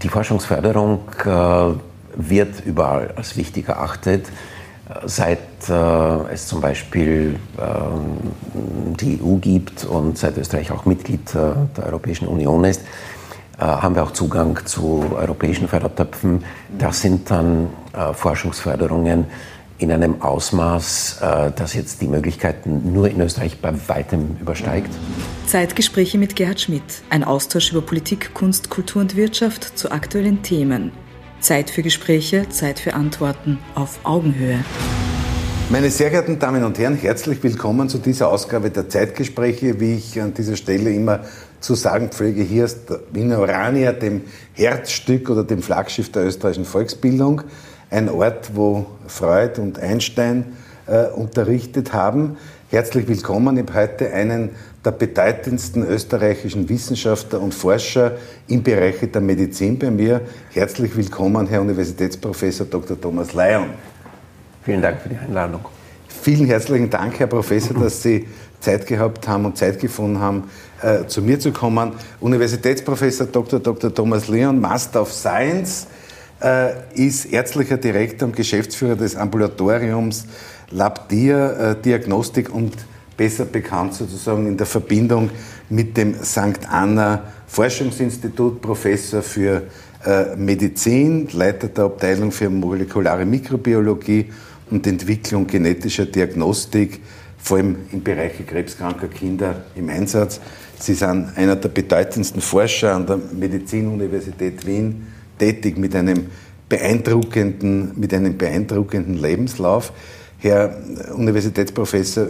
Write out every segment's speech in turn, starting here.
Die Forschungsförderung äh, wird überall als wichtig erachtet. Seit äh, es zum Beispiel äh, die EU gibt und seit Österreich auch Mitglied äh, der Europäischen Union ist, haben wir auch Zugang zu europäischen Fördertöpfen. Das sind dann Forschungsförderungen in einem Ausmaß, äh, das jetzt die Möglichkeiten nur in Österreich bei weitem übersteigt. Zeitgespräche mit Gerhard Schmidt. Ein Austausch über Politik, Kunst, Kultur und Wirtschaft zu aktuellen Themen. Zeit für Gespräche, Zeit für Antworten auf Augenhöhe. Meine sehr geehrten Damen und Herren, herzlich willkommen zu dieser Ausgabe der Zeitgespräche. Wie ich an dieser Stelle immer zu sagen pflege, hier ist Wiener Orania, dem Herzstück oder dem Flaggschiff der österreichischen Volksbildung. Ein Ort, wo Freud und Einstein äh, unterrichtet haben. Herzlich willkommen. Ich habe heute einen der bedeutendsten österreichischen Wissenschaftler und Forscher im Bereich der Medizin bei mir. Herzlich willkommen, Herr Universitätsprofessor Dr. Thomas Leon. Vielen Dank für die Einladung. Vielen herzlichen Dank, Herr Professor, dass Sie Zeit gehabt haben und Zeit gefunden haben, äh, zu mir zu kommen. Universitätsprofessor Dr. Dr. Thomas Leon, Master of Science, ist ärztlicher Direktor und Geschäftsführer des Ambulatoriums Labdir äh, Diagnostik und besser bekannt sozusagen in der Verbindung mit dem St. Anna Forschungsinstitut, Professor für äh, Medizin, Leiter der Abteilung für molekulare Mikrobiologie und Entwicklung genetischer Diagnostik, vor allem im Bereich krebskranker Kinder im Einsatz. Sie sind einer der bedeutendsten Forscher an der Medizinuniversität Wien, tätig mit einem beeindruckenden, mit einem beeindruckenden Lebenslauf. Herr Universitätsprofessor,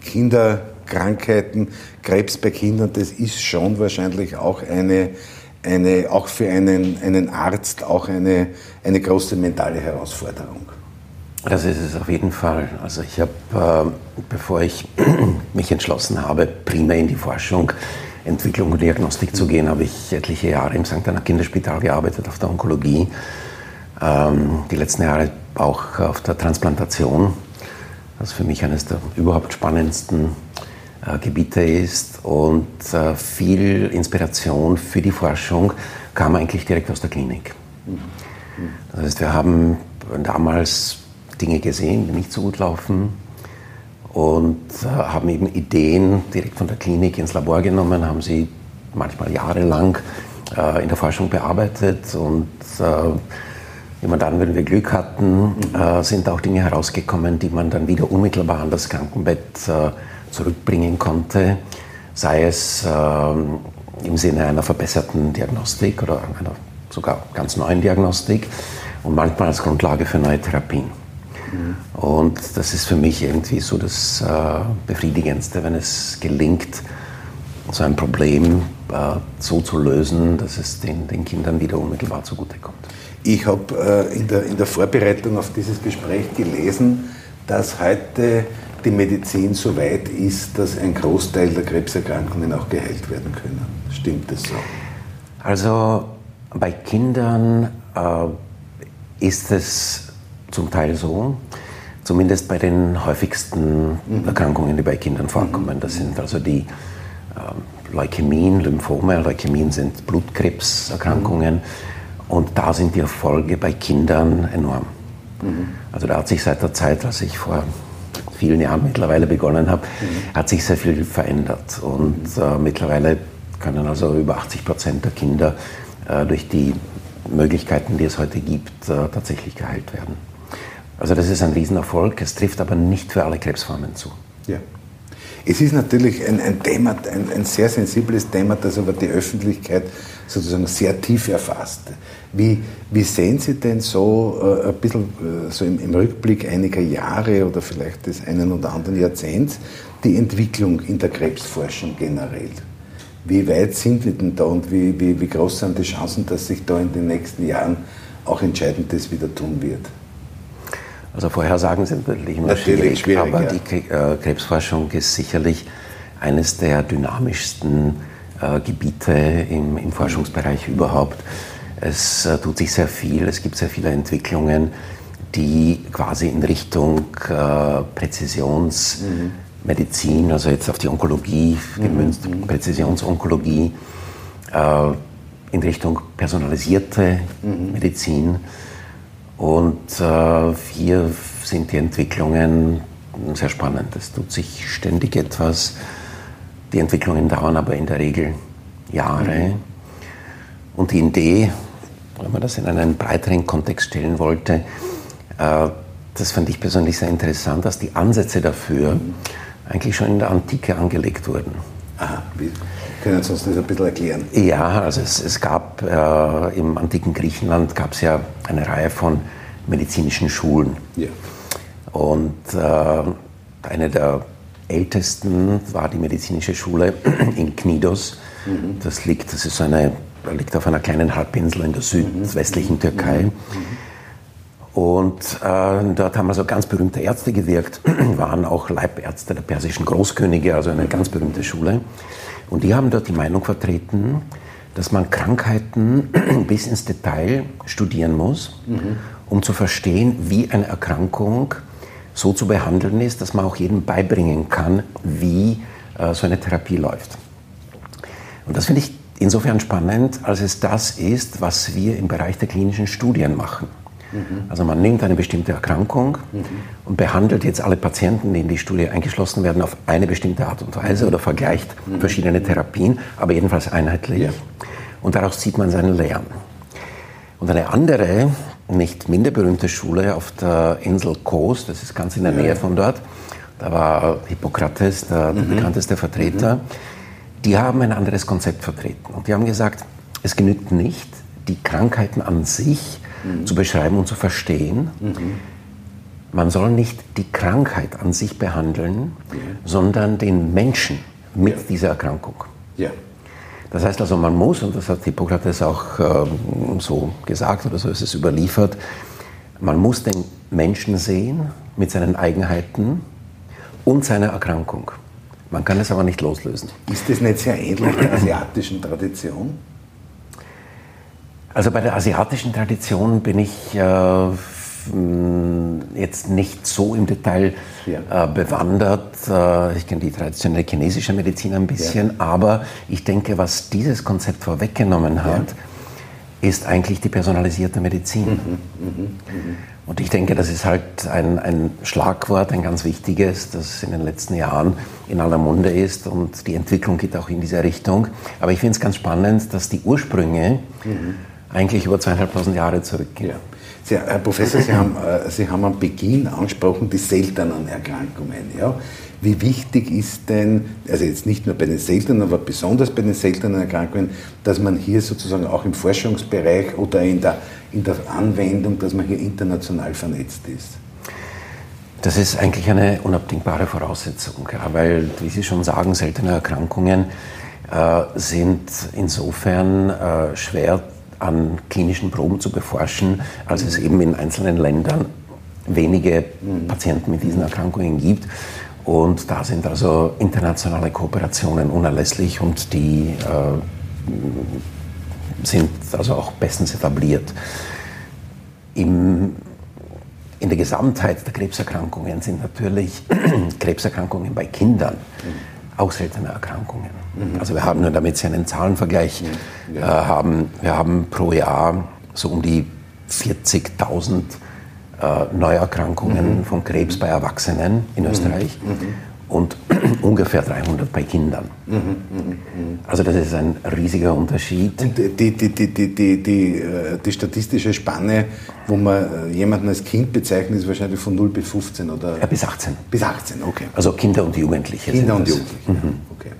Kinderkrankheiten, Krebs bei Kindern, das ist schon wahrscheinlich auch eine, eine auch für einen, einen Arzt auch eine, eine große mentale Herausforderung. Das ist es auf jeden Fall. Also ich habe, äh, bevor ich mich entschlossen habe, primär in die Forschung, Entwicklung und Diagnostik zu gehen, habe ich etliche Jahre im St. Anna Kinderspital gearbeitet, auf der Onkologie. Ähm, die letzten Jahre auch auf der Transplantation was für mich eines der überhaupt spannendsten äh, Gebiete ist. Und äh, viel Inspiration für die Forschung kam eigentlich direkt aus der Klinik. Das heißt, wir haben damals Dinge gesehen, die nicht so gut laufen und äh, haben eben Ideen direkt von der Klinik ins Labor genommen, haben sie manchmal jahrelang äh, in der Forschung bearbeitet und äh, Immer dann, wenn wir Glück hatten, sind auch Dinge herausgekommen, die man dann wieder unmittelbar an das Krankenbett zurückbringen konnte, sei es äh, im Sinne einer verbesserten Diagnostik oder einer sogar ganz neuen Diagnostik und manchmal als Grundlage für neue Therapien. Mhm. Und das ist für mich irgendwie so das äh, Befriedigendste, wenn es gelingt, so ein Problem äh, so zu lösen, dass es den, den Kindern wieder unmittelbar zugutekommt. Ich habe äh, in, der, in der Vorbereitung auf dieses Gespräch gelesen, dass heute die Medizin so weit ist, dass ein Großteil der Krebserkrankungen auch geheilt werden können. Stimmt das so? Also bei Kindern äh, ist es zum Teil so, zumindest bei den häufigsten mhm. Erkrankungen, die bei Kindern vorkommen. Das sind also die äh, Leukämien, Lymphome. Leukämien sind Blutkrebserkrankungen. Mhm und da sind die Erfolge bei Kindern enorm. Mhm. Also da hat sich seit der Zeit, als ich vor vielen Jahren mittlerweile begonnen habe, mhm. hat sich sehr viel verändert. Und äh, mittlerweile können also über 80 Prozent der Kinder äh, durch die Möglichkeiten, die es heute gibt, äh, tatsächlich geheilt werden. Also das ist ein Riesenerfolg. Es trifft aber nicht für alle Krebsformen zu. Ja. Es ist natürlich ein, ein Thema, ein, ein, sehr sensibles Thema, das aber die Öffentlichkeit sozusagen sehr tief erfasst. Wie, wie sehen Sie denn so äh, ein bisschen äh, so im, im, Rückblick einiger Jahre oder vielleicht des einen oder anderen Jahrzehnts die Entwicklung in der Krebsforschung generell? Wie weit sind wir denn da und wie, wie, wie groß sind die Chancen, dass sich da in den nächsten Jahren auch Entscheidendes wieder tun wird? Also Vorhersagen sind natürlich immer natürlich schwierig, schwierig, aber ja. die äh, Krebsforschung ist sicherlich eines der dynamischsten äh, Gebiete im, im, Forschungsbereich überhaupt. Es äh, tut sich sehr viel, es gibt sehr viele Entwicklungen, die quasi in Richtung äh, Präzisionsmedizin, also jetzt auf die Onkologie gemünzt, mhm. Präzisionsonkologie, äh, in Richtung personalisierte mhm. Medizin. Und äh, hier sind die Entwicklungen sehr spannend. Es tut sich ständig etwas. Die Entwicklungen dauern aber in der Regel Jahre. Mhm. Und die Idee, wenn man das in einen breiteren Kontext stellen wollte, äh, das fand ich persönlich sehr interessant, dass die Ansätze dafür mhm. eigentlich schon in der Antike angelegt wurden. Aha, wie? Können Sie uns das ein bisschen erklären? Ja, also es, es gab äh, im antiken Griechenland gab es ja eine Reihe von medizinischen Schulen. Ja. Und äh, eine der ältesten war die medizinische Schule in Knidos. Mhm. Das liegt, das ist eine, liegt auf einer kleinen Halbinsel in der südwestlichen Türkei. Mhm. Und äh, dort haben also ganz berühmte Ärzte gewirkt, waren auch Leibärzte der persischen Großkönige, also eine ganz berühmte Schule. Und die haben dort die Meinung vertreten, dass man Krankheiten bis ins Detail studieren muss, mhm. um zu verstehen, wie eine Erkrankung so zu behandeln ist, dass man auch jedem beibringen kann, wie äh, so eine Therapie läuft. Und das finde ich insofern spannend, als es das ist, was wir im Bereich der klinischen Studien machen. Mhm. Also man nimmt eine bestimmte Erkrankung mhm. und behandelt jetzt alle Patienten, die in die Studie eingeschlossen werden, auf eine bestimmte Art und Weise mhm. oder vergleicht mhm. verschiedene Therapien, aber jedenfalls einheitlich. Ja. Und daraus zieht man seinen Lehren. Und eine andere, nicht minder berühmte Schule auf der Insel Kos, das ist ganz in der ja. Nähe von dort, da war Hippokrates, der, der mhm. bekannteste Vertreter, die haben ein anderes Konzept vertreten. Und die haben gesagt, es genügt nicht, die Krankheiten an sich mhm. zu beschreiben und zu verstehen. Mhm. Man soll nicht die Krankheit an sich behandeln, ja. sondern den Menschen mit ja. dieser Erkrankung. Ja. Das heißt also, man muss, und das hat Hippokrates auch äh, so gesagt oder so ist es überliefert, man muss den Menschen sehen mit seinen Eigenheiten und seiner Erkrankung. Man kann es aber nicht loslösen. Ist das nicht sehr ähnlich der asiatischen Tradition? Also bei der asiatischen Tradition bin ich äh, jetzt nicht so im Detail ja. äh, bewandert. Äh, ich kenne die traditionelle chinesische Medizin ein bisschen, ja. aber ich denke, was dieses Konzept vorweggenommen hat, ja. ist eigentlich die personalisierte Medizin. Mhm, mh, mh. Und ich denke, das ist halt ein, ein, Schlagwort, ein ganz wichtiges, das in den letzten Jahren in aller Munde ist und die Entwicklung geht auch in diese Richtung. Aber ich finde es ganz spannend, dass die Ursprünge mhm eigentlich über zweieinhalbtausend Jahre zurückgehen. Ja. Sie, Herr Professor, Sie haben, äh, Sie haben am Beginn angesprochen die seltenen Erkrankungen. Ja? Wie wichtig ist denn, also jetzt nicht nur bei den seltenen, aber besonders bei den seltenen Erkrankungen, dass man hier sozusagen auch im Forschungsbereich oder in der, in der Anwendung, dass man hier international vernetzt ist? Das ist eigentlich eine unabdingbare Voraussetzung, ja, weil, wie Sie schon sagen, seltene Erkrankungen äh, sind insofern äh, schwer an klinischen Proben zu beforschen, als es eben in einzelnen Ländern wenige Patienten mit diesen Erkrankungen gibt. Und da sind also internationale Kooperationen unerlässlich und die äh, sind also auch bestens etabliert. Im, in der Gesamtheit der Krebserkrankungen sind natürlich Krebserkrankungen bei Kindern auch seltene Erkrankungen. Mhm. Also wir haben nur, damit Sie einen Zahlenvergleich mhm. ja. äh, haben, wir haben pro Jahr so um die 40.000 äh, Neuerkrankungen mhm. von Krebs bei Erwachsenen in mhm. Österreich mhm. Und ungefähr 300 bei Kindern. Mhm. Also das ist ein riesiger Unterschied. Und die, die, die, die, die, die, äh, die statistische Spanne, wo man äh, jemanden als Kind bezeichnet, ist wahrscheinlich von 0 bis 15 oder? Ja, bis 18. Bis 18, okay. Also Kinder und Jugendliche. Kinder und Jugendliche, mhm. okay.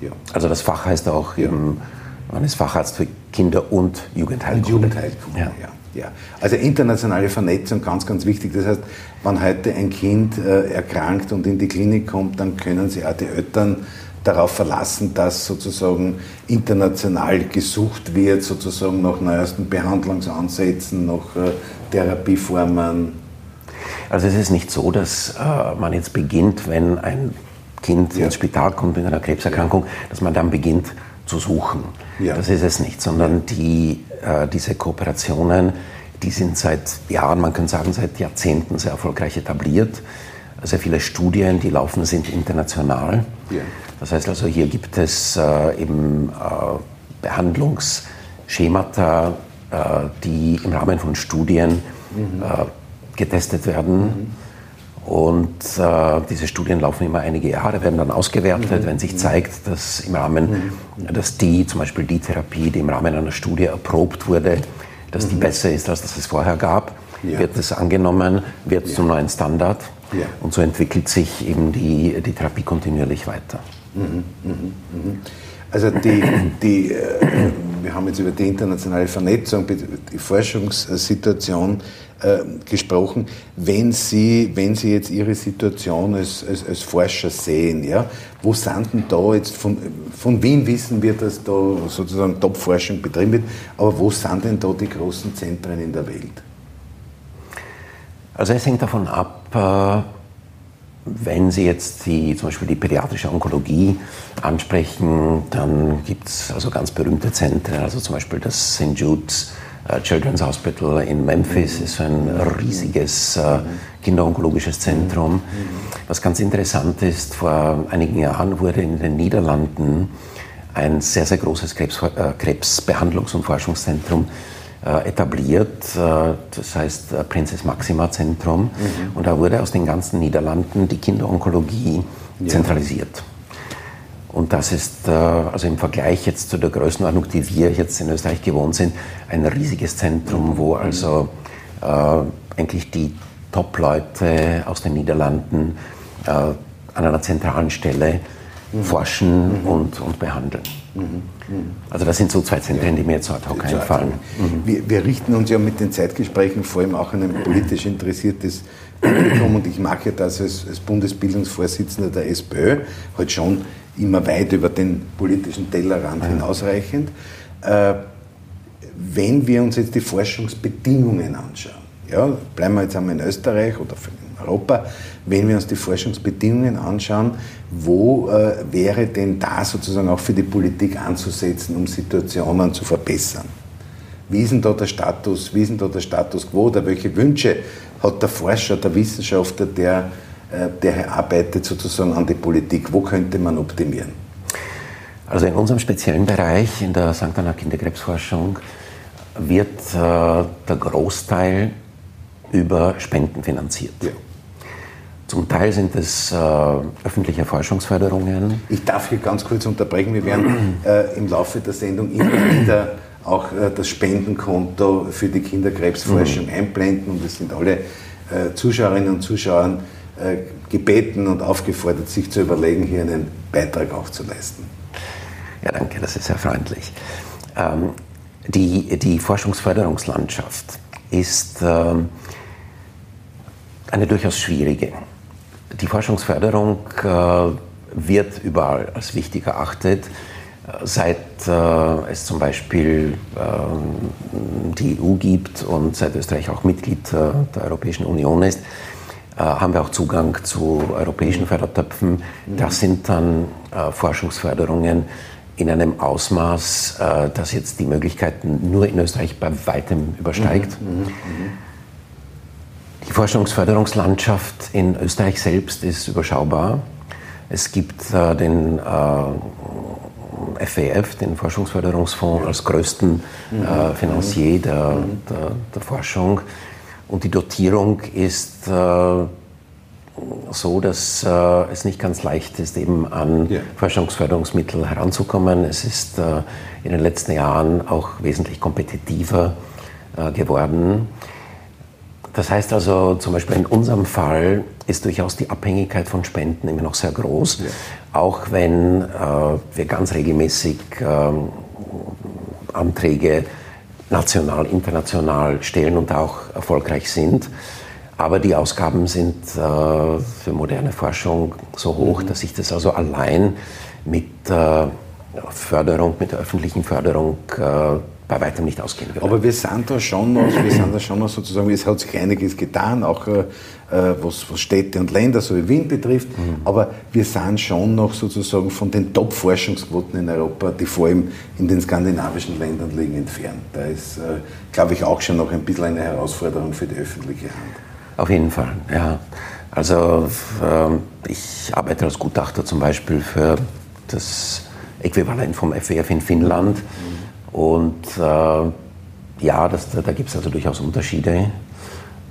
Ja. Also das Fach heißt auch, ja. man ist Facharzt für Kinder- und Jugendheilkunde. Und Jugendheilkunde, ja. ja. Ja, also internationale Vernetzung ganz, ganz wichtig. Das heißt, wenn heute ein Kind äh, erkrankt und in die Klinik kommt, dann können sich auch die Eltern darauf verlassen, dass sozusagen international gesucht wird, sozusagen nach neuesten Behandlungsansätzen, nach äh, Therapieformen. Also es ist nicht so, dass äh, man jetzt beginnt, wenn ein Kind ja. ins Spital kommt mit einer Krebserkrankung, dass man dann beginnt zu suchen. Ja. Das ist es nicht, sondern die, äh, diese Kooperationen, die sind seit Jahren, man kann sagen seit Jahrzehnten sehr erfolgreich etabliert. Sehr viele Studien, die laufen, sind international. Ja. Das heißt also, hier gibt es äh, eben äh, Behandlungs- Schemata, äh, die im Rahmen von Studien mhm. äh, getestet werden. Mhm. Und äh, diese Studien laufen immer einige Jahre, werden dann ausgewertet, mhm. wenn sich zeigt, dass im Rahmen, mhm. dass die, zum Beispiel die Therapie, die im Rahmen einer Studie erprobt wurde, dass die mhm. besser ist, als das es vorher gab, ja. wird es angenommen, wird ja. zum neuen Standard. Ja. Und so entwickelt sich eben die, die Therapie kontinuierlich weiter. Mhm. Mhm. Also die, die, äh, wir haben jetzt über die internationale Vernetzung, die Forschungssituation äh, gesprochen. Wenn Sie, wenn Sie jetzt Ihre Situation als, als, als Forscher sehen, ja, wo sind denn da jetzt, von, von Wien wissen wir, dass da sozusagen Top-Forschung betrieben wird, aber wo sind denn da die großen Zentren in der Welt? Also es hängt davon ab, äh, wenn Sie jetzt die, zum Beispiel die pädiatrische Onkologie ansprechen, dann gibt es also ganz berühmte Zentren, also zum Beispiel das St. Jude's äh, Children's Hospital in Memphis ist ein riesiges äh, kinderonkologisches Zentrum. Was ganz interessant ist, vor einigen Jahren wurde in den Niederlanden ein sehr, sehr großes Krebs, äh, Krebsbehandlungs- und Forschungszentrum etabliert. Äh, das heißt äh, Prinzess Maxima Zentrum. Mhm. Und da wurde aus den ganzen Niederlanden die Kinderonkologie ja. zentralisiert. Und das ist also im Vergleich jetzt zu der Größenordnung, die wir jetzt in Österreich gewohnt sind, ein riesiges Zentrum, wo mhm. also äh, eigentlich die Top-Leute aus den Niederlanden äh, an einer zentralen Stelle mhm. forschen mhm. Und, und behandeln. Also das sind so zwei Zentren, die mir jetzt ad hoc einfallen. Mhm. Wir, wir, richten uns ja mit den Zeitgesprächen vor allem auch an ein politisch interessiertes Publikum und ich ja das als, als Bundesbildungsvorsitzender der SPÖ halt schon immer weit über den politischen Tellerrand hinausreichend. Äh, wenn wir uns jetzt die Forschungsbedingungen anschauen, ja, bleiben wir jetzt einmal in Österreich oder in Europa, wenn wir uns die Forschungsbedingungen anschauen, wo äh, wäre denn da sozusagen auch für die Politik anzusetzen, um Situationen zu verbessern? Wie ist denn da der Status, wie ist denn da der Status quo oder welche Wünsche hat der Forscher, der Wissenschaftler, der, äh, der arbeitet sozusagen an die Politik? Wo könnte man optimieren? Also in unserem speziellen Bereich, in der St. Anna Kinderkrebsforschung, wird äh, der Großteil über Spenden finanziert. Ja. Zum Teil sind es äh, öffentliche Forschungsförderungen. Ich darf hier ganz kurz unterbrechen. Wir werden äh, im Laufe der Sendung immer wieder auch äh, das Spendenkonto für die Kinderkrebsforschung mhm. einblenden und es sind alle äh, Zuschauerinnen und Zuschauer äh, gebeten und aufgefordert, sich zu überlegen, hier einen Beitrag auch zu leisten. Ja, danke, das ist sehr freundlich. Ähm, die, die Forschungsförderungslandschaft ist ähm, eine durchaus schwierige. Die Forschungsförderung äh, wird überall als wichtig erachtet. Seit äh, es zum Beispiel äh, die EU gibt und seit Österreich auch Mitglied der Europäischen Union ist, haben wir auch Zugang zu europäischen Fördertöpfen. Das sind dann Forschungsförderungen in einem Ausmaß, das jetzt die Möglichkeiten nur in Österreich bei weitem übersteigt. Mhm, mh, mh. Die Forschungsförderungslandschaft in Österreich selbst ist überschaubar. Es gibt äh, den äh, FEF, den Forschungsförderungsfonds, als größten äh, Financier der, der, der, Forschung. Und die Dotierung ist äh, so, dass äh, es nicht ganz leicht ist, eben an ja. Forschungsförderungsmittel heranzukommen. Es ist äh, in den letzten Jahren auch wesentlich kompetitiver geworden. Das heißt also, zum Beispiel in unserem Fall ist durchaus die Abhängigkeit von Spenden immer noch sehr groß, ja. auch wenn äh, wir ganz regelmäßig äh, Anträge national, international stellen und auch erfolgreich sind. Aber die Ausgaben sind äh, für moderne Forschung so hoch, mhm. dass sich das also allein mit äh, Förderung, mit der öffentlichen Förderung äh, bei weitem nicht ausgehen würde. Aber wir sind da schon noch, wir sind da schon noch sozusagen, es hat sich einiges getan, auch äh, was, was, Städte und Länder, so wie Wien betrifft. Mhm. Aber wir sind schon noch sozusagen von den Top-Forschungsquoten in Europa, die vor allem in den skandinavischen Ländern liegen, entfernt. Da ist, äh, glaube ich, auch schon noch ein bisschen eine Herausforderung für die öffentliche Hand. Auf jeden Fall, ja. Also äh, ich arbeite als Gutachter zum Beispiel für das Äquivalent vom FWF in Finnland. Mhm Und äh, ja, das, da, da gibt es also durchaus Unterschiede.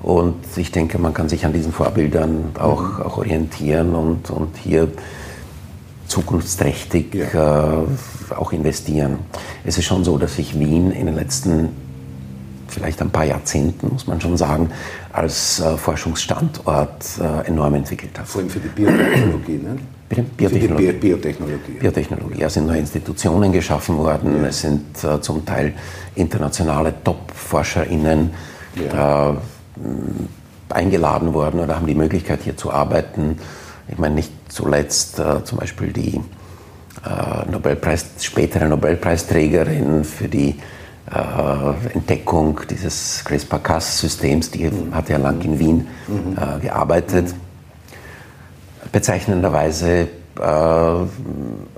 Und ich denke, man kann sich an diesen Vorbildern auch, mhm. auch orientieren und, und hier zukunftsträchtig ja. äh, auch investieren. Es ist schon so, dass sich Wien in den letzten vielleicht ein paar Jahrzehnten, muss man schon sagen, als äh, Forschungsstandort äh, enorm entwickelt hat. Vor allem für die Biotechnologie, ne? Bitte? Biotechnologie. Bi Biotechnologie. Biotechnologie. Es sind neue Institutionen geschaffen worden, ja. es sind äh, zum Teil internationale Top-ForscherInnen ja. Äh, eingeladen worden oder haben die Möglichkeit hier zu arbeiten. Ich meine, nicht zuletzt äh, zum Beispiel die äh, Nobelpreis, spätere Nobelpreisträgerin für die äh, Entdeckung dieses CRISPR-Cas-Systems, die mhm. hat ja lang in Wien mhm. äh, gearbeitet. Bezeichnenderweise äh,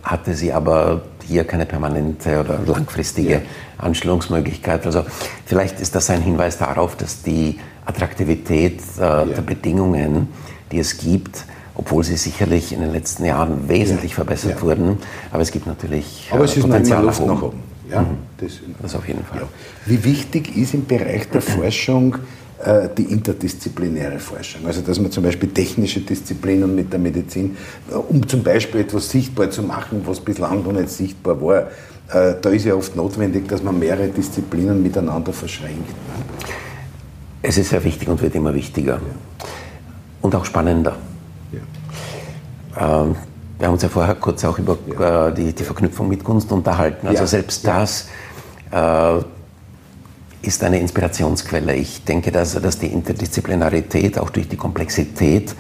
hatte sie aber hier keine permanente oder langfristige ja. Anstellungsmöglichkeit. Also vielleicht ist das ein Hinweis darauf, dass die Attraktivität äh, ja. der Bedingungen, die es gibt, obwohl sie sicherlich in den letzten Jahren wesentlich ja. verbessert wurden, aber es gibt natürlich aber es ist Potenzial nach oben. Nach oben. Ja, mhm. das, das, auf jeden Fall. Wie wichtig ist im Bereich der Forschung äh, die interdisziplinäre Forschung. Also dass man zum Beispiel technische Disziplinen mit der Medizin, äh, um zum Beispiel etwas sichtbar zu machen, was bislang noch nicht sichtbar war, äh, da ist ja oft notwendig, dass man mehrere Disziplinen miteinander verschränkt. Es ist sehr wichtig und wird immer wichtiger. Ja. Und auch spannender. Ja. Ähm, wir haben uns ja vorher kurz auch über ja. äh, die, die, Verknüpfung mit Kunst unterhalten. Also selbst das äh, ist eine Inspirationsquelle. Ich denke, dass, dass die Interdisziplinarität auch durch die Komplexität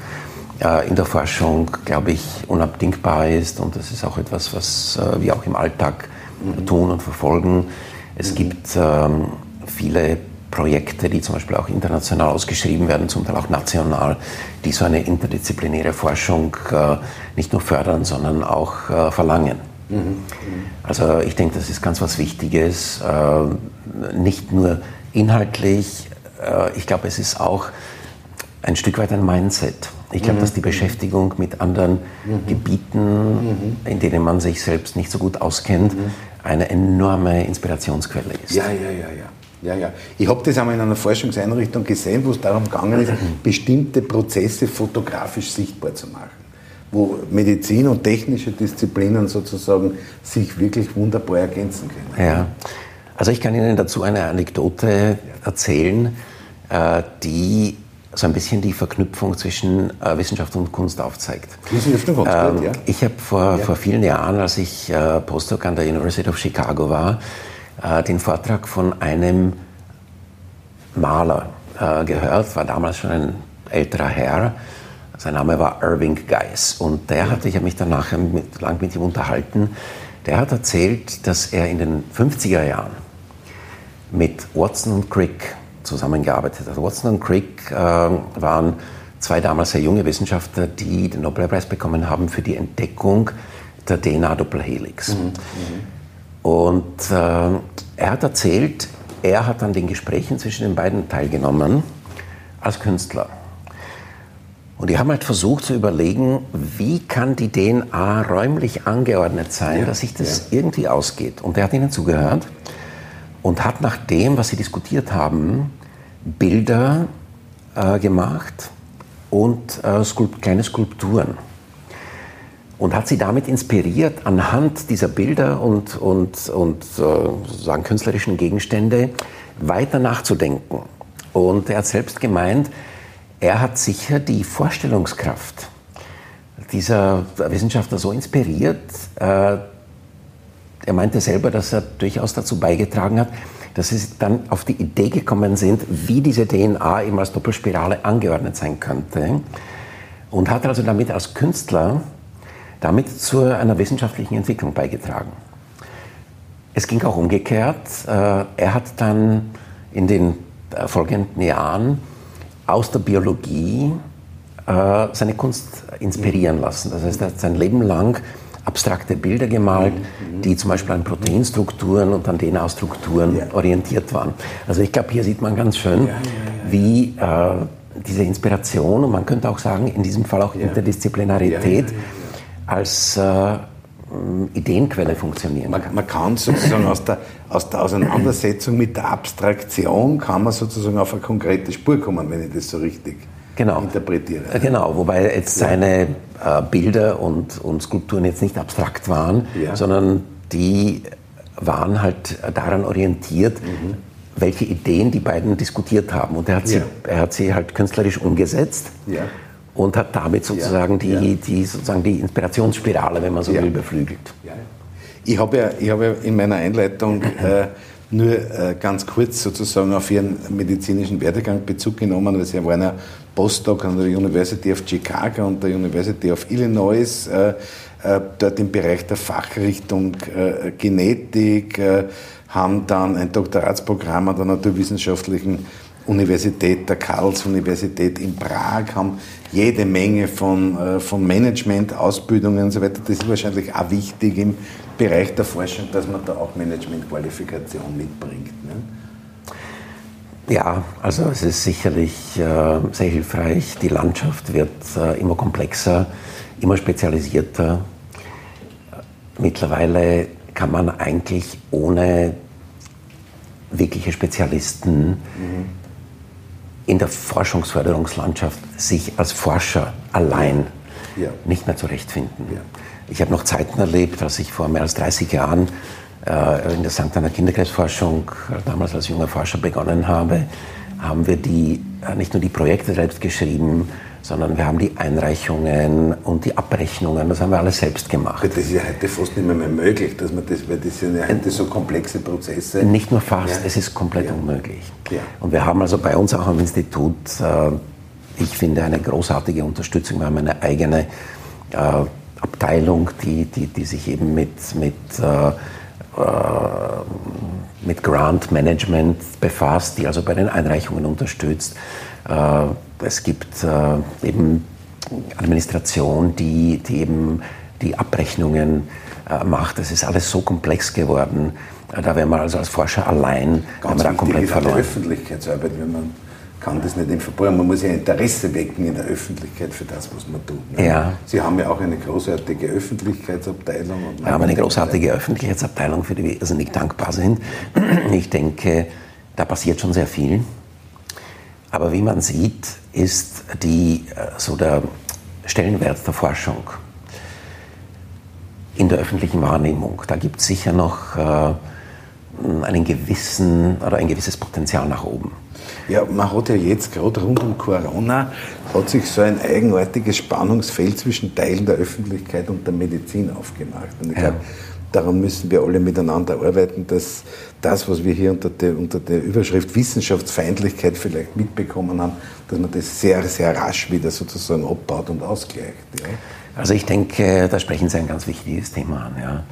äh, in der Forschung, glaube ich, unabdingbar ist und das ist auch etwas, was äh, wir auch im Alltag mhm. tun und verfolgen. Es mhm. gibt ähm, viele Projekte, die zum Beispiel auch international ausgeschrieben werden, zum Teil auch national, die so eine interdisziplinäre Forschung äh, nicht nur fördern, sondern auch äh, verlangen. Mhm. Also ich denke, das ist ganz was Wichtiges, äh, nicht nur inhaltlich, äh, ich glaube, es ist auch ein Stück weit ein Mindset. Ich glaube, mhm. dass die Beschäftigung mit anderen mhm. Gebieten, mhm. in denen man sich selbst nicht so gut auskennt, mhm. eine enorme Inspirationsquelle ist. Ja, ja, ja, ja. Ja, ja. Ich habe das einmal in einer Forschungseinrichtung gesehen, wo es darum gegangen ist, bestimmte Prozesse fotografisch sichtbar zu machen wo Medizin und technische Disziplinen sozusagen sich wirklich wunderbar ergänzen können. Ja, also ich kann Ihnen dazu eine Anekdote erzählen, äh, die so ein bisschen die Verknüpfung zwischen äh, Wissenschaft und Kunst aufzeigt. Wissenschaft und Kunst, ähm, ja. Ich habe vor, ja. vor vielen Jahren, als ich äh, Postdoc an der University of Chicago war, den Vortrag von einem Maler gehört, war damals schon ein älterer Herr, sein Name war Irving Geis und der hatte, ich habe mich dann nachher mit, lang mit ihm unterhalten, der hat erzählt, dass er in den 50er Jahren mit Watson und Crick zusammengearbeitet hat. Watson und Crick äh, waren zwei damals sehr junge Wissenschaftler, die den Nobelpreis bekommen haben für die Entdeckung der DNA-Doppelhelix. Mhm. Und äh, er hat erzählt, er hat an den Gesprächen zwischen den beiden teilgenommen als Künstler. Und die haben halt versucht zu überlegen, wie kann die DNA räumlich angeordnet sein, ja, dass sich das ja. irgendwie ausgeht. Und er hat ihnen zugehört und hat nach dem, was sie diskutiert haben, Bilder äh, gemacht und äh, Skulpt kleine Skulpturen. Und hat sie damit inspiriert, anhand dieser Bilder und, und, und äh, künstlerischen Gegenstände weiter nachzudenken. Und er hat selbst gemeint, er hat sicher die Vorstellungskraft dieser Wissenschaftler so inspiriert. Äh, er meinte selber, dass er durchaus dazu beigetragen hat, dass sie dann auf die Idee gekommen sind, wie diese DNA eben als Doppelspirale angeordnet sein könnte. Und hat also damit als Künstler damit zu einer wissenschaftlichen Entwicklung beigetragen. Es ging auch umgekehrt. Äh, er hat dann in den folgenden Jahren aus der Biologie äh, seine Kunst inspirieren lassen. Das heißt, er hat sein Leben lang abstrakte Bilder gemalt, die zum Beispiel an Proteinstrukturen und an DNA-Strukturen ja. orientiert waren. Also ich glaube, hier sieht man ganz schön, ja, ja, wie äh, diese Inspiration und man könnte auch sagen, in diesem Fall auch Interdisziplinarität als äh, Ideenquelle funktionieren man, kann. Man kann sozusagen aus der, aus der Auseinandersetzung mit der Abstraktion, kann man sozusagen auf eine konkrete Spur kommen, wenn ich das so richtig genau. interpretiere. Äh, genau, wobei jetzt ja. seine äh, Bilder und, und Skulpturen jetzt nicht abstrakt waren, ja. sondern die waren halt daran orientiert, mhm. welche Ideen die beiden diskutiert haben. Und er hat, sie, ja. er hat sie halt künstlerisch umgesetzt und hat damit sozusagen, Die, die, sozusagen die Inspirationsspirale, wenn man so will, beflügelt. Ich habe ja, ich hab ja in meiner Einleitung äh, nur äh, ganz kurz sozusagen auf Ihren medizinischen Werdegang Bezug genommen, weil Sie waren ja Postdoc an der University of Chicago und der University of Illinois, äh, äh, dort im Bereich der Fachrichtung äh, Genetik, äh, haben dann ein Doktoratsprogramm an der Naturwissenschaftlichen Universität, der Karls-Universität in Prag, haben jede Menge von, äh, von Management, Ausbildungen und so weiter. Das ist wahrscheinlich auch wichtig im Bereich der Forschung, dass man da auch Management-Qualifikation mitbringt. Ne? Ja, also es ist sicherlich äh, sehr hilfreich. Die Landschaft wird äh, immer komplexer, immer spezialisierter. Mittlerweile kann man eigentlich ohne wirkliche Spezialisten mhm. In der Forschungsförderungslandschaft sich als Forscher allein ja. nicht mehr zurechtfinden. Ja. Ich habe noch Zeiten erlebt, als ich vor mehr als 30 Jahren äh, in der St. Anna Kinderkreisforschung äh, damals als junger Forscher begonnen habe, haben wir die, äh, nicht nur die Projekte selbst geschrieben, sondern wir haben die Einreichungen und die Abrechnungen, das haben wir alles selbst gemacht. Das ist ja heute fast nicht mehr, möglich, dass man das, weil das sind ja heute so komplexe Prozesse. Nicht nur fast, ja. es ist komplett ja. unmöglich. Ja. Und wir haben also bei uns auch am Institut, ich finde, eine großartige Unterstützung. Wir haben eine eigene Abteilung, die, die, die sich eben mit, mit äh, mit Grant Management befasst, die also bei den Einreichungen unterstützt. Äh, es gibt äh, eben Administration, die, die eben die Abrechnungen macht. Das ist alles so komplex geworden. Da wäre man also als Forscher allein, Ganz da komplett verloren. Öffentlichkeitsarbeit, wenn man kann das nicht im Verborgenen. Man muss ja Interesse wecken in der Öffentlichkeit für das, was man tut. Ne? Ja. Sie haben ja auch eine großartige Öffentlichkeitsabteilung. Wir haben eine großartige Öffentlichkeitsabteilung, für die wir irrsinnig dankbar sind. Ich denke, da passiert schon sehr viel. Aber wie man sieht, ist die, äh, so der Stellenwert der Forschung in der öffentlichen Wahrnehmung, da gibt es sicher noch äh, einen gewissen oder ein gewisses Potenzial nach oben. Ja, man hat ja jetzt gerade rund um Corona hat sich so ein eigenartiges Spannungsfeld zwischen Teilen der Öffentlichkeit und der Medizin aufgemacht. Und ich ja. glaube, daran müssen wir alle miteinander arbeiten, dass das, was wir hier unter der, unter der Überschrift Wissenschaftsfeindlichkeit vielleicht mitbekommen haben, dass man das sehr, sehr rasch wieder sozusagen abbaut und ausgleicht. Ja. Also ich denke, da sprechen Sie ein ganz wichtiges Thema an. Ja.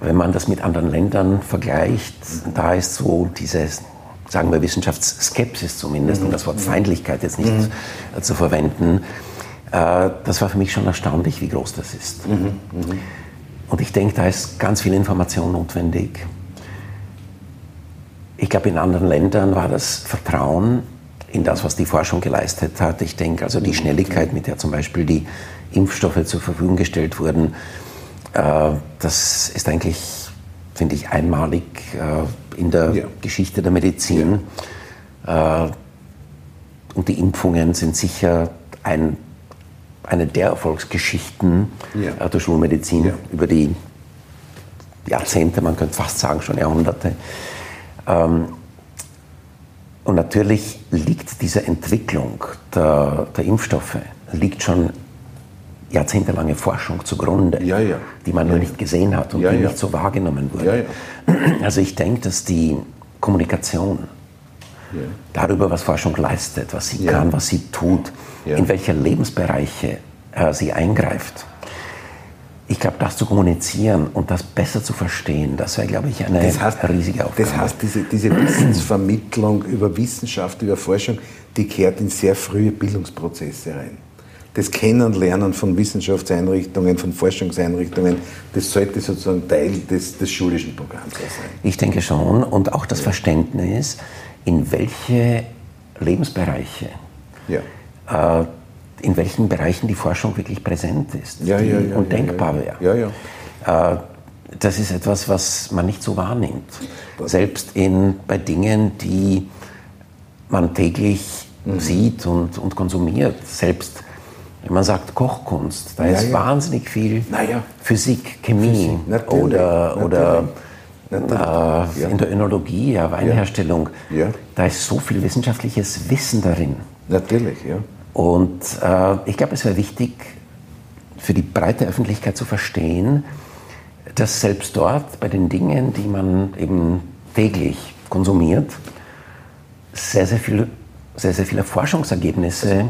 Wenn man das mit anderen Ländern vergleicht, da ist so dieses sagen wir Wissenschaftsskepsis zumindest, mhm. um das Wort Feindlichkeit jetzt nicht mhm. zu verwenden, äh, das war für mich schon erstaunlich, wie groß das ist. Mhm. Und ich denke, da ist ganz viel Information notwendig. Ich glaube, in anderen Ländern war das Vertrauen in das, was die Forschung geleistet hat. Ich denke, also die mhm. Schnelligkeit, mit der zum Beispiel die Impfstoffe zur Verfügung gestellt wurden, äh, das ist eigentlich, finde ich, einmalig äh, in der ja. Geschichte der Medizin. Ja. Äh, und die Impfungen sind sicher ein, eine der Erfolgsgeschichten ja. Äh, der Schulmedizin über die Jahrzehnte, man könnte fast sagen schon Jahrhunderte. Ähm, und natürlich liegt diese Entwicklung der, der Impfstoffe liegt schon jahrzehntelange Forschung zugrunde, ja, ja. die man nur nicht gesehen hat und die nicht so wahrgenommen wurde. Also ich denke, dass die Kommunikation darüber, was Forschung leistet, was sie kann, was sie tut, in welche Lebensbereiche äh, sie eingreift, ich glaube, das zu kommunizieren und das besser zu verstehen, das wäre, glaube ich, eine das heißt, riesige Aufgabe. Das heißt, diese, diese Wissensvermittlung über Wissenschaft, über Forschung, die kehrt in sehr frühe Bildungsprozesse rein das Kennenlernen von Wissenschaftseinrichtungen, von Forschungseinrichtungen, das sollte sozusagen Teil des, des schulischen Programms sein. Ich denke schon. Und auch das Verständnis, in welche Lebensbereiche, ja. äh, in welchen Bereichen die Forschung wirklich präsent ist ja, ja, und denkbar wäre. Ja, ja. äh, das ist etwas, was man nicht so wahrnimmt. Selbst in, bei Dingen, die man täglich mhm. sieht und, und konsumiert. Selbst wenn man sagt Kochkunst, da ist wahnsinnig viel. Physik, Chemie Physik, oder, oder natürlich. Äh, in der Önologie, ja, Weinherstellung. Da ist so viel wissenschaftliches Wissen darin. Natürlich, ja. Und äh, ich glaube, es wäre wichtig, für die breite Öffentlichkeit zu verstehen, dass selbst dort bei den Dingen, die man eben täglich konsumiert, sehr, sehr, viel, sehr, sehr viele Forschungsergebnisse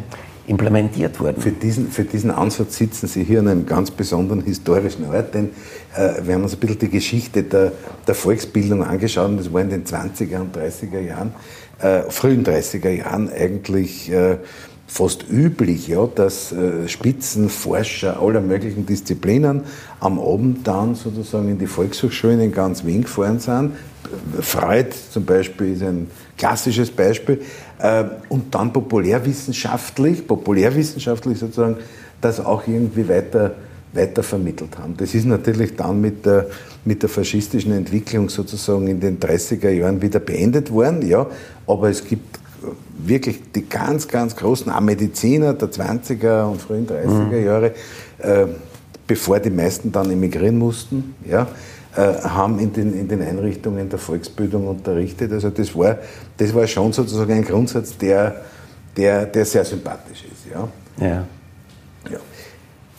implementiert wurden. Für diesen, für diesen Ansatz sitzen Sie hier an einem ganz besonderen historischen Ort, denn äh, wir haben uns ein bisschen die Geschichte der, der Volksbildung angeschaut das war in den 20er und 30er Jahren, äh, frühen 30er Jahren eigentlich äh, fast üblich, ja, dass äh, Spitzenforscher aller möglichen Disziplinen am Abend dann sozusagen in die Volkshochschulen in ganz Wien gefahren sind. Freud zum Beispiel ist ein klassisches Beispiel. Äh, und dann populärwissenschaftlich, populärwissenschaftlich sozusagen, das auch irgendwie weiter, weiter vermittelt haben. Das ist natürlich dann mit der, mit der faschistischen Entwicklung sozusagen in den 30er Jahren wieder beendet worden, ja, aber es gibt wirklich die ganz, ganz großen Mediziner der 20er und frühen 30er mhm. Jahre, äh, bevor die meisten dann emigrieren mussten, ja, haben in den, in den Einrichtungen der Volksbildung unterrichtet. Also das war, das war schon sozusagen ein Grundsatz, der, der, der sehr sympathisch ist. Ja. ja.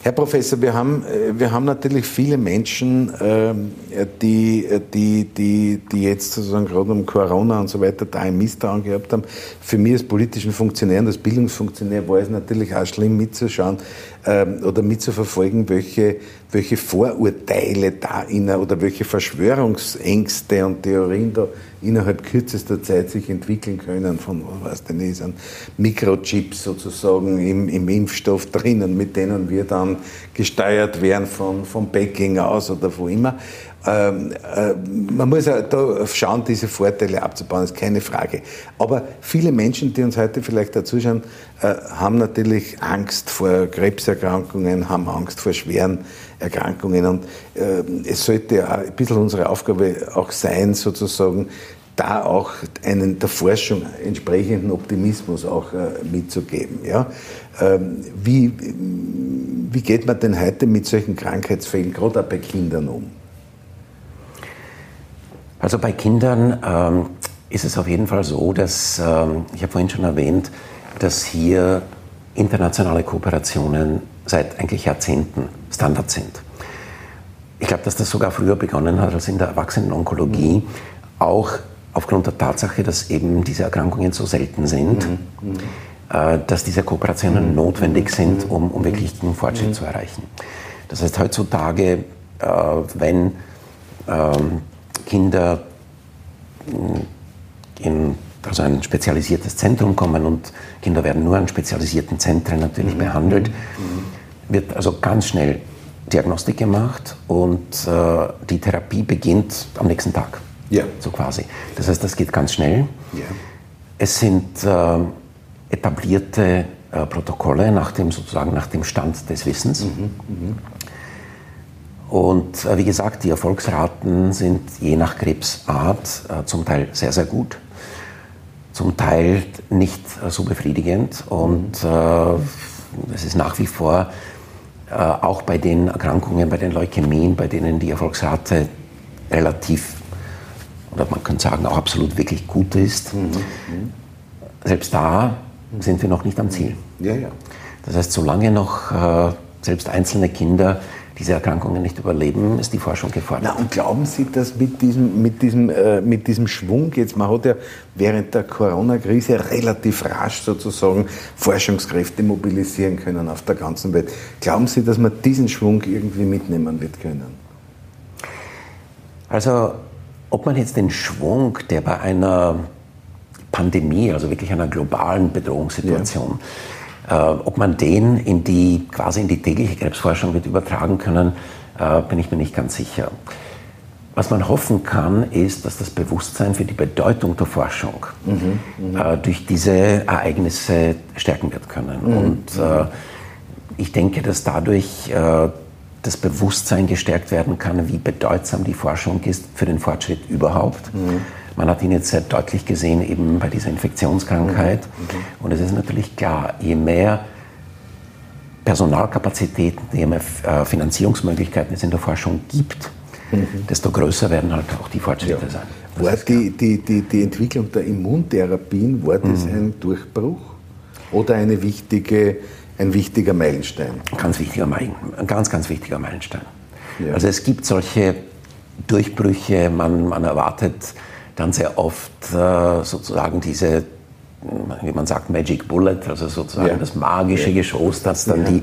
Herr Professor, wir haben, äh, wir haben natürlich viele Menschen, ähm, die, die, die, die jetzt sozusagen gerade um Corona und so weiter da ein Misstrauen gehabt haben. Für mich als politischen Funktionär und als Bildungsfunktionär war es natürlich auch schlimm mitzuschauen ähm, oder mitzuverfolgen, welche, welche Vorurteile da inner oder welche Verschwörungsängste und Theorien da innerhalb kürzester Zeit sich entwickeln können von, was denn ist, an Mikrochips sozusagen im, im Impfstoff drinnen, mit denen wir dann gesteuert werden von, von Peking aus oder wo immer. Ähm, äh, man muss ja da schauen, diese Vorteile abzubauen, ist keine Frage. Aber viele Menschen, die uns heute vielleicht dazuschauen, äh, haben natürlich Angst vor Krebserkrankungen, haben Angst vor schweren Erkrankungen. Und äh, es sollte ja ein bisschen unsere Aufgabe auch sein, sozusagen, da auch einen der Forschung entsprechenden Optimismus auch mitzugeben. Ja? Ähm, wie, wie geht man denn heute mit solchen Krankheitsfällen, gerade auch bei Kindern, um? Also bei Kindern ähm, ist es auf jeden Fall so, dass, ähm, ich habe vorhin schon erwähnt, dass hier internationale Kooperationen seit eigentlich Jahrzehnten Standard sind. Ich glaube, dass das sogar früher begonnen hat als in der Erwachsenenonkologie, auch aufgrund der Tatsache, dass eben diese Erkrankungen so selten sind, mhm. mhm. äh, dass diese Kooperationen mhm. notwendig sind, um, um wirklich einen Fortschritt mhm. zu erreichen. Das heißt, heutzutage, äh, wenn ähm, Kinder in also ein spezialisiertes Zentrum kommen und Kinder werden nur an spezialisierten Zentren natürlich mhm. behandelt, mhm. wird also ganz schnell Diagnostik gemacht und äh, die Therapie beginnt am nächsten Tag. Ja. So quasi. Das heißt, das geht ganz schnell. Ja. Es sind äh, etablierte äh, Protokolle nach dem sozusagen nach dem Stand des Wissens. Mhm. mhm. Und äh, wie gesagt, die Erfolgsraten sind je nach Krebsart äh, zum Teil sehr, sehr gut, zum Teil nicht äh, so befriedigend. Und es ist nach wie vor auch bei den Erkrankungen, bei den Leukämien, bei denen die Erfolgsrate relativ, oder man könnte sagen, auch absolut wirklich gut ist, mhm. selbst da sind wir noch nicht am Ziel. Ja, ja. Das heißt, solange noch selbst einzelne Kinder diese Erkrankungen nicht überleben, ist die Forschung gefordert. Na, und glauben Sie, dass mit diesem, mit, diesem, äh, mit diesem Schwung jetzt, man hat ja während der Corona-Krise relativ rasch sozusagen Forschungskräfte mobilisieren können auf der ganzen Welt. Glauben Sie, dass man diesen Schwung irgendwie mitnehmen wird können? Also, ob man jetzt den Schwung, der bei einer Pandemie, also wirklich einer globalen Bedrohungssituation, ja äh, ob man den in die, quasi in die tägliche Krebsforschung wird übertragen können, äh, bin ich mir nicht ganz sicher. Was man hoffen kann, ist, dass das Bewusstsein für die Bedeutung der Forschung mhm, mh. äh, durch diese Ereignisse stärken wird können. Mhm. Und äh, ich denke, dass dadurch äh, das Bewusstsein gestärkt werden kann, wie bedeutsam die Forschung ist für den Fortschritt überhaupt. Mhm. Man hat ihn jetzt sehr deutlich gesehen, eben bei dieser Infektionskrankheit. Mhm. mhm. Und es ist natürlich klar, je mehr Personalkapazitäten, je mehr äh, Finanzierungsmöglichkeiten es in der Forschung gibt, mhm. desto größer werden halt auch die Fortschritte ja. sein. war die, die, die, die Entwicklung der Immuntherapien, war das mhm. ein Durchbruch oder eine wichtige, ein wichtiger Meilenstein? Ganz wichtiger Meilenstein, ein ganz, ganz wichtiger Meilenstein. Ja. Also es gibt solche Durchbrüche, man, man erwartet dann sehr oft äh, sozusagen diese wie man sagt, Magic Bullet, also sozusagen ja. das magische. Geschoss, das dann. Die,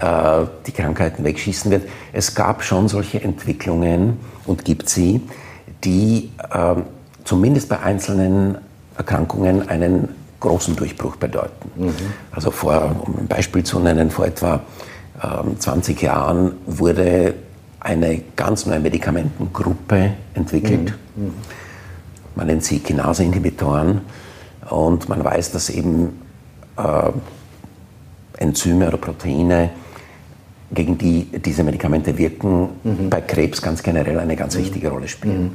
äh, die Krankheiten wegschießen wird. Es gab schon solche Entwicklungen und gibt sie, die äh, zumindest bei einzelnen Erkrankungen einen großen Durchbruch bedeuten. Mhm. Also vor, um ein Beispiel zu nennen, vor etwa äh, 20 Jahren wurde eine ganz neue Medikamentengruppe entwickelt. Mhm. Mhm. Man nennt sie Kinase-Inhibitoren und man weiß, dass eben äh, Enzyme oder Proteine, gegen die diese Medikamente wirken, mhm. bei Krebs ganz generell eine ganz mhm. wichtige Rolle spielen. Mhm.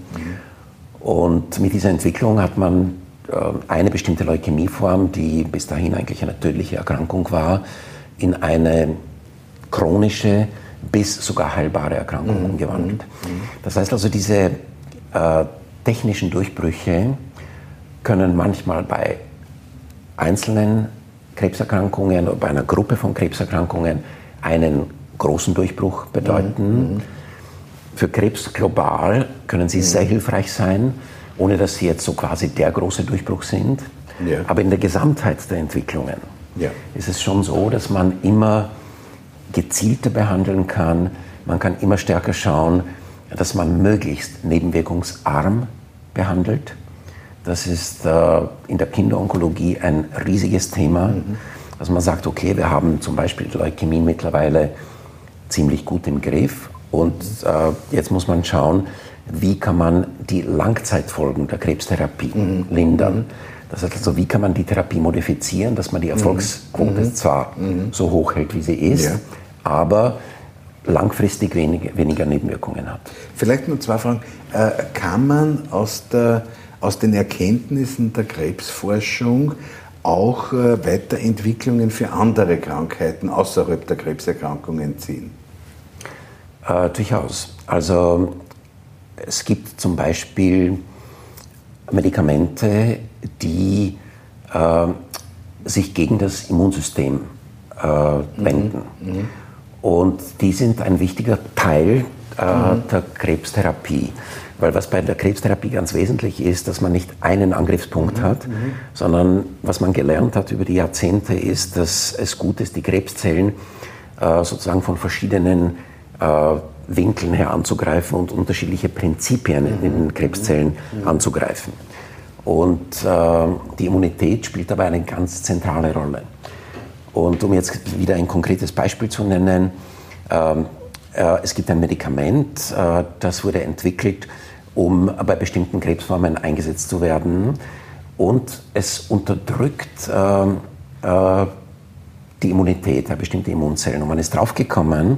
Und mit dieser Entwicklung hat man äh, eine bestimmte Leukämieform, die bis dahin eigentlich eine tödliche Erkrankung war, in eine chronische bis sogar heilbare Erkrankung mhm. umgewandelt. Mhm. Das heißt also, diese äh, technischen Durchbrüche können manchmal bei einzelnen Krebserkrankungen oder bei einer Gruppe von Krebserkrankungen einen großen Durchbruch bedeuten. Mhm. mhm. Für Krebs global können sie mhm. sehr hilfreich sein, ohne dass sie jetzt so quasi der große Durchbruch sind. Ja. Aber in der Gesamtheit der Entwicklungen ja. ist es schon so, dass man immer gezielter behandeln kann. Man kann immer stärker schauen, dass man möglichst nebenwirkungsarm behandelt. Das ist äh, in der Kinderonkologie ein riesiges Thema. Mhm. Also man sagt, okay, wir haben zum Beispiel Leukämie mittlerweile ziemlich gut im Griff und äh, jetzt muss man schauen, wie kann man die Langzeitfolgen der Krebstherapie mhm. lindern. Das heißt also, wie kann man die Therapie modifizieren, dass man die Erfolgsquote mhm. zwar mhm. so hoch hält, wie sie ist, ja. aber langfristig wenig, weniger Nebenwirkungen hat. Vielleicht nur zwei Fragen. Äh, kann man aus, der, aus den Erkenntnissen der Krebsforschung auch äh, Weiterentwicklungen für andere Krankheiten außerhalb der Krebserkrankungen ziehen? Äh, durchaus. Also es gibt zum Beispiel Medikamente, die äh, sich gegen das Immunsystem äh, wenden. Mhm. Mhm. Und die sind ein wichtiger Teil äh, mhm. der Krebstherapie. Weil was bei der Krebstherapie ganz wesentlich ist, dass man nicht einen Angriffspunkt mhm. hat, mhm. sondern was man gelernt hat über die Jahrzehnte ist, dass es gut ist, die Krebszellen äh, sozusagen von verschiedenen äh, Winkeln her anzugreifen und unterschiedliche Prinzipien in den mhm. Krebszellen mhm. anzugreifen. Und äh, die Immunität spielt dabei eine ganz zentrale Rolle. Und um jetzt wieder ein konkretes Beispiel zu nennen, ähm, äh, es gibt ein Medikament, äh, das wurde entwickelt, um bei bestimmten Krebsformen eingesetzt zu werden. Und es unterdrückt ähm, äh, die Immunität, bestimmte Immunzellen. Und man ist draufgekommen,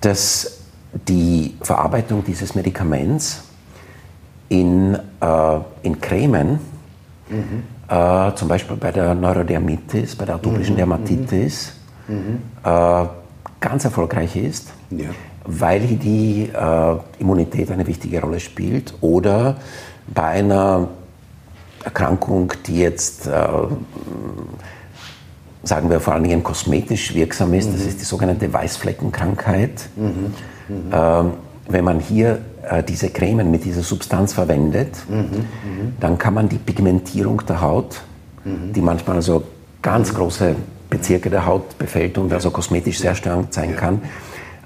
dass die Verarbeitung dieses Medikaments in, in Cremen mhm äh, zum Beispiel bei der Neurodermitis, bei der atopischen mhm. Dermatitis, mhm. äh, ganz erfolgreich ist, ja. weil die äh, Immunität eine wichtige Rolle spielt. Oder bei einer Erkrankung, die jetzt, äh, sagen wir vor allen Dingen kosmetisch wirksam ist, mhm. das ist die sogenannte Weißfleckenkrankheit. Mhm. Mhm. Ähm, wenn man hier äh, diese Cremen mit dieser Substanz verwendet, mhm, dann kann man die Pigmentierung der Haut, mhm. die manchmal also ganz große Bezirke der Haut befällt und also kosmetisch sehr störend sein kann,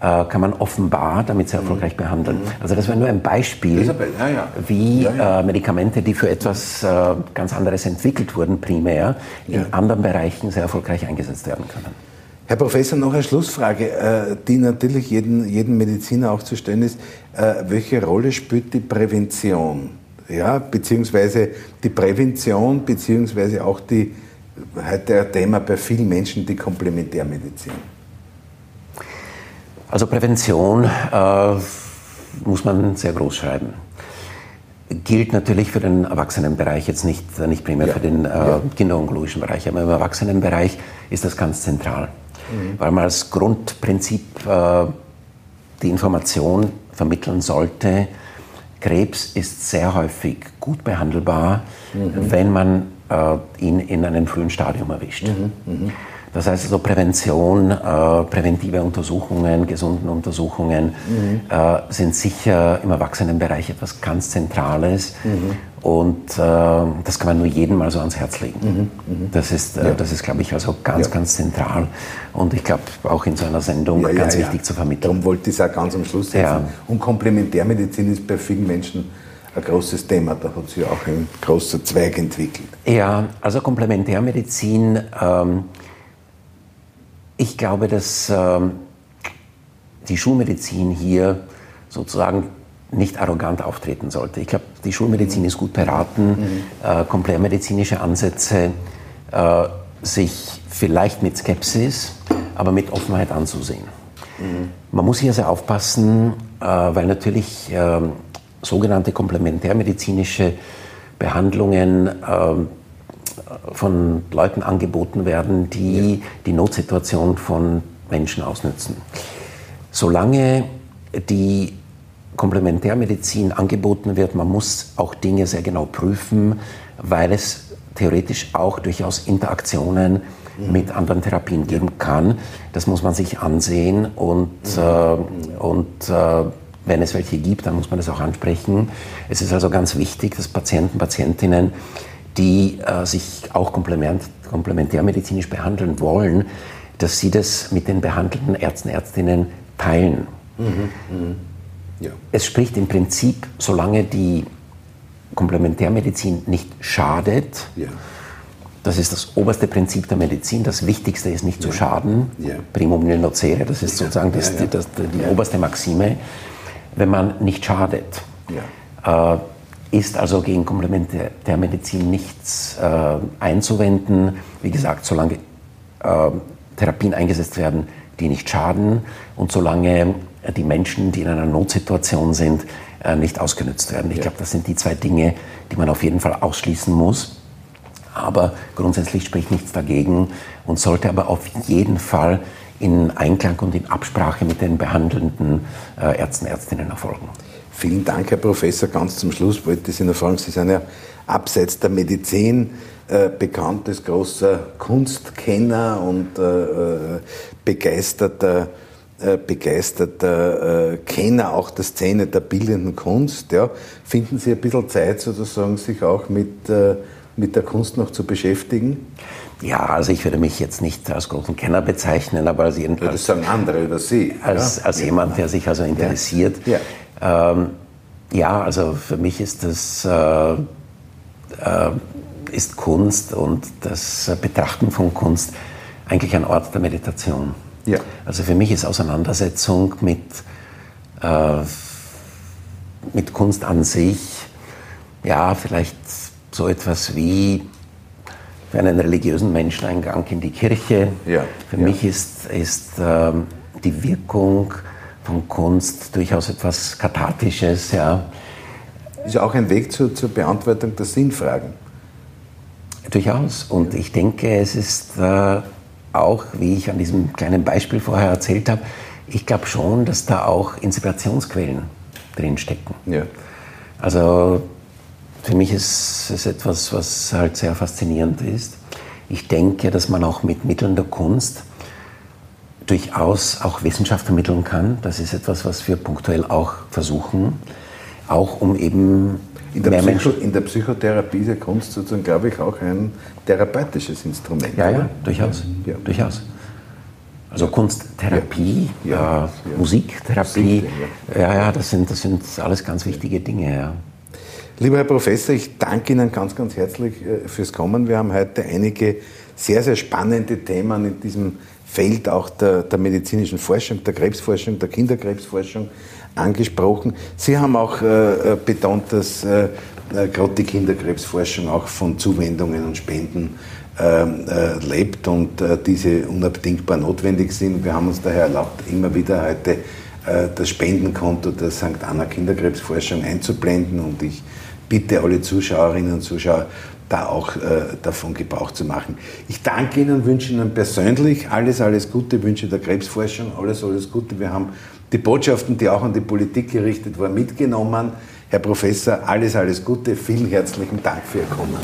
äh, kann man offenbar damit sehr erfolgreich behandeln. Mhm. Also das wäre nur ein Beispiel, ja, ja. wie ja, äh, Medikamente, die für etwas äh, ganz anderes entwickelt wurden, primär, in anderen Bereichen sehr erfolgreich eingesetzt werden können. Herr Professor, noch eine Schlussfrage, äh, die natürlich jedem, jedem Mediziner auch zu stellen ist. Äh, welche Rolle spielt die Prävention? Ja, beziehungsweise die Prävention, beziehungsweise auch die, heute ein Thema bei vielen Menschen, die Komplementärmedizin. Also Prävention äh, muss man sehr groß schreiben. Gilt natürlich für den Erwachsenenbereich, jetzt nicht, nicht primär ja. für den äh, ja. kinderonkologischen Bereich, aber im Erwachsenenbereich ist das ganz zentral. Mhm. Weil man als Grundprinzip äh, die Information vermitteln sollte, Krebs ist sehr häufig gut behandelbar, mhm. wenn man äh, ihn in einem frühen Stadium erwischt. Mhm. mhm. Das heißt also Prävention, äh, präventive Untersuchungen, gesunden Untersuchungen mhm. äh, sind sicher im Erwachsenenbereich etwas ganz Zentrales. Mhm. Und äh, das kann man nur jedem mal so ans Herz legen. Mhm. mhm. Das ist, äh, ja. das ist glaube ich, also ganz, ja. ganz zentral. Und ich glaube, auch in so einer Sendung ja, ganz wichtig zu vermitteln. Darum wollte ich es auch ganz am Schluss setzen. Und Komplementärmedizin ist bei vielen Menschen ein großes Thema. Da hat sich auch ein großer Zweig entwickelt. Ja, also Komplementärmedizin. Ähm, ich glaube, dass ähm, die Schulmedizin hier sozusagen nicht arrogant auftreten sollte. Ich glaube, die Schulmedizin ist gut beraten, mhm. äh, komplementärmedizinische Ansätze äh, sich vielleicht mit Skepsis, aber mit Offenheit anzusehen. Mhm. Man muss hier sehr aufpassen, äh, weil natürlich ähm, sogenannte komplementärmedizinische Behandlungen ähm, von Leuten angeboten werden, die ja. die Notsituation von Menschen ausnützen. Solange die Komplementärmedizin angeboten wird, man muss auch Dinge sehr genau prüfen, weil es theoretisch auch durchaus Interaktionen mhm. mit anderen Therapien geben kann. Das muss man sich ansehen und, mhm. äh, und äh, wenn es welche gibt, dann muss man das auch ansprechen. Es ist also ganz wichtig, dass Patienten, Patientinnen die äh, sich auch komplement, komplementärmedizinisch behandeln wollen, dass sie das mit den behandelnden Ärzten, Ärztinnen teilen. Mhm, mh. Ja. Es spricht im Prinzip, solange die Komplementärmedizin nicht schadet, ja. das ist das oberste Prinzip der Medizin, das Wichtigste ist nicht ja. zu schaden, primum nil nocere, das ist sozusagen das, die, das, die oberste Maxime, wenn man nicht schadet. Äh, ist also gegen Komplementärmedizin nichts äh, einzuwenden. Wie gesagt, solange äh, Therapien eingesetzt werden, die nicht schaden und solange die Menschen, die in einer Notsituation sind, äh, nicht ausgenutzt werden. Ich glaube, das sind die zwei Dinge, die man auf jeden Fall ausschließen muss. Aber grundsätzlich spricht nichts dagegen und sollte aber auf jeden Fall in Einklang und in Absprache mit den behandelnden äh, Ärzten, Ärztinnen erfolgen. Vielen Dank, Herr Professor. Ganz zum Schluss wollte ich Sie noch fragen, Sie sind ja abseits der Medizin äh, bekannt als großer Kunstkenner und äh, äh begeisterter, äh, begeisterter äh, Kenner auch der Szene der bildenden Kunst. Ja. Finden Sie ein bisschen Zeit, sozusagen, sich auch mit, äh, mit der Kunst noch zu beschäftigen? Ja, also ich würde mich jetzt nicht als großen Kenner bezeichnen, aber als, jedenfalls, das sagen andere über Sie. Als, ja? als jemand, der sich also interessiert. Ja. Ähm, ja, also für mich ist das äh, äh, ist Kunst und das Betrachten von Kunst eigentlich ein Ort der Meditation. Ja. Also für mich ist Auseinandersetzung mit, äh, mit Kunst an sich, ja, vielleicht so etwas wie für einen religiösen Menschen ein Gang in die Kirche. Ja. Für ja. mich ist, ist ähm, die Wirkung von Kunst durchaus etwas Kathartisches. Ja. Ist ja auch ein Weg zur, zur Beantwortung der Sinnfragen. Durchaus. Und ich denke, es ist äh, auch, wie ich an diesem kleinen Beispiel vorher erzählt habe, ich glaube schon, dass da auch Inspirationsquellen drinstecken. Ja. Also für mich ist es etwas, was halt sehr faszinierend ist. Ich denke, dass man auch mit Mitteln der Kunst durchaus auch Wissenschaft vermitteln kann. Das ist etwas, was wir punktuell auch versuchen, auch um eben in der, Psycho, in der Psychotherapie ist ja Kunst sozusagen, glaube ich, auch ein therapeutisches Instrument. Ja, ja, durchaus. Ja. durchaus. Also Kunsttherapie, ja, ja, äh, Musiktherapie, ja. ja, das, sind, das sind alles ganz wichtige Dinge. Ja. Lieber Herr Professor, ich danke Ihnen ganz, ganz herzlich äh, fürs Kommen. Wir haben heute einige sehr, sehr spannende Themen in diesem Feld auch der, der medizinischen Forschung, der Krebsforschung, der Kinderkrebsforschung angesprochen. Sie haben auch äh, äh betont, dass äh, äh, gerade die Kinderkrebsforschung auch von Zuwendungen und Spenden ähm, äh, lebt und äh, diese unabdingbar notwendig sind. Wir haben uns daher erlaubt, immer wieder heute das Spendenkonto der St. Anna Kinderkrebsforschung einzublenden und ich bitte alle Zuschauerinnen und Zuschauer, da auch äh, davon Gebrauch zu machen. Ich danke Ihnen und wünsche Ihnen persönlich alles, alles Gute, wünsche der Krebsforschung alles, alles Gute. Wir haben die Botschaften, die auch an die Politik gerichtet waren, mitgenommen. Herr Professor, alles, alles Gute. Vielen herzlichen Dank für Ihr Kommen.